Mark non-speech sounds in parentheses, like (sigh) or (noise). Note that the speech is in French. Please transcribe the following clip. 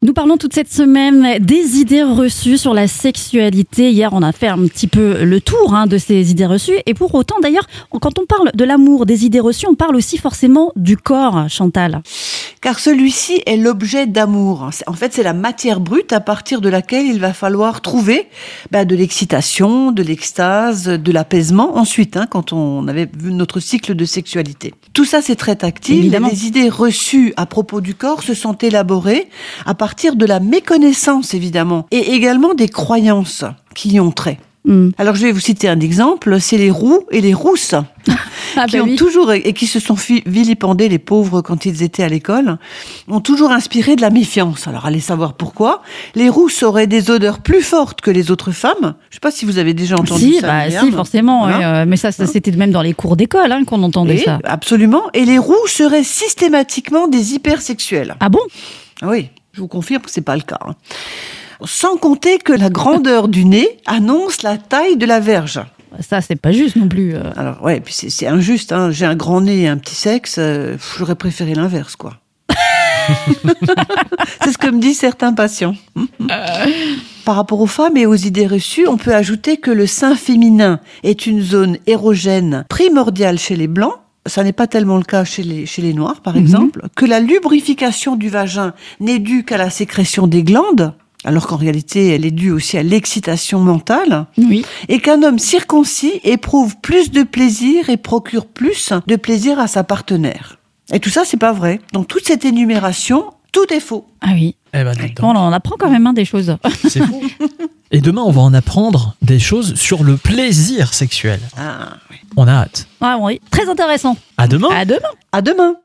Nous parlons toute cette semaine des idées reçues sur la sexualité. Hier, on a fait un petit peu le tour hein, de ces idées reçues. Et pour autant, d'ailleurs, quand on parle de l'amour, des idées reçues, on parle aussi forcément du corps, Chantal. Car celui-ci est l'objet d'amour. En fait, c'est la matière brute à partir de laquelle il va falloir trouver bah, de l'excitation, de l'extase, de l'apaisement ensuite, hein, quand on avait vu notre cycle de sexualité. Tout ça, c'est très tactile. Évidemment. Les idées reçues à propos du corps se sont élaborées à partir de la méconnaissance, évidemment, et également des croyances qui y ont trait. Hmm. Alors, je vais vous citer un exemple, c'est les roux et les rousses. (laughs) Ah qui bah ont oui. toujours et qui se sont vilipendés les pauvres quand ils étaient à l'école, ont toujours inspiré de la méfiance. Alors allez savoir pourquoi. Les rousses auraient des odeurs plus fortes que les autres femmes. Je sais pas si vous avez déjà entendu Si, ça. bah, si, forcément. Voilà. euh, mais ça, ça, c'était même dans les cours d'école hein, qu'on entendait ça. absolument. Et les roux seraient systématiquement des hypersexuels. Ah bon? Ah Oui, je vous confirme que c'est pas le cas. hein. Sans compter que la grandeur du nez annonce la taille de la verge. Ça, c'est pas juste non plus. euh. Alors ouais, puis c'est injuste. Hein. J'ai un grand nez et un petit sexe. euh, J'aurais préféré l'inverse, quoi. (laughs) c'est ce que me disent certains patients. Par rapport aux femmes et aux idées reçues, on peut ajouter que le sein féminin est une zone érogène primordiale chez les blancs. Ça n'est pas tellement le cas chez les, chez les noirs, par exemple. Que la lubrification du vagin n'est due qu'à la sécrétion des glandes, alors qu'en réalité, elle est due aussi à l'excitation mentale Oui. et qu'un homme circoncis éprouve plus de plaisir et procure plus de plaisir à sa partenaire. Et tout ça, c'est pas vrai. Dans toute cette énumération, tout est faux. Ah oui. Eh ben, on en apprend quand même hein, des choses. C'est fou. (laughs) Et demain, on va en apprendre des choses sur le plaisir sexuel. Ah, oui. On a hâte. Ah oui. Très intéressant. À demain. À demain. À demain.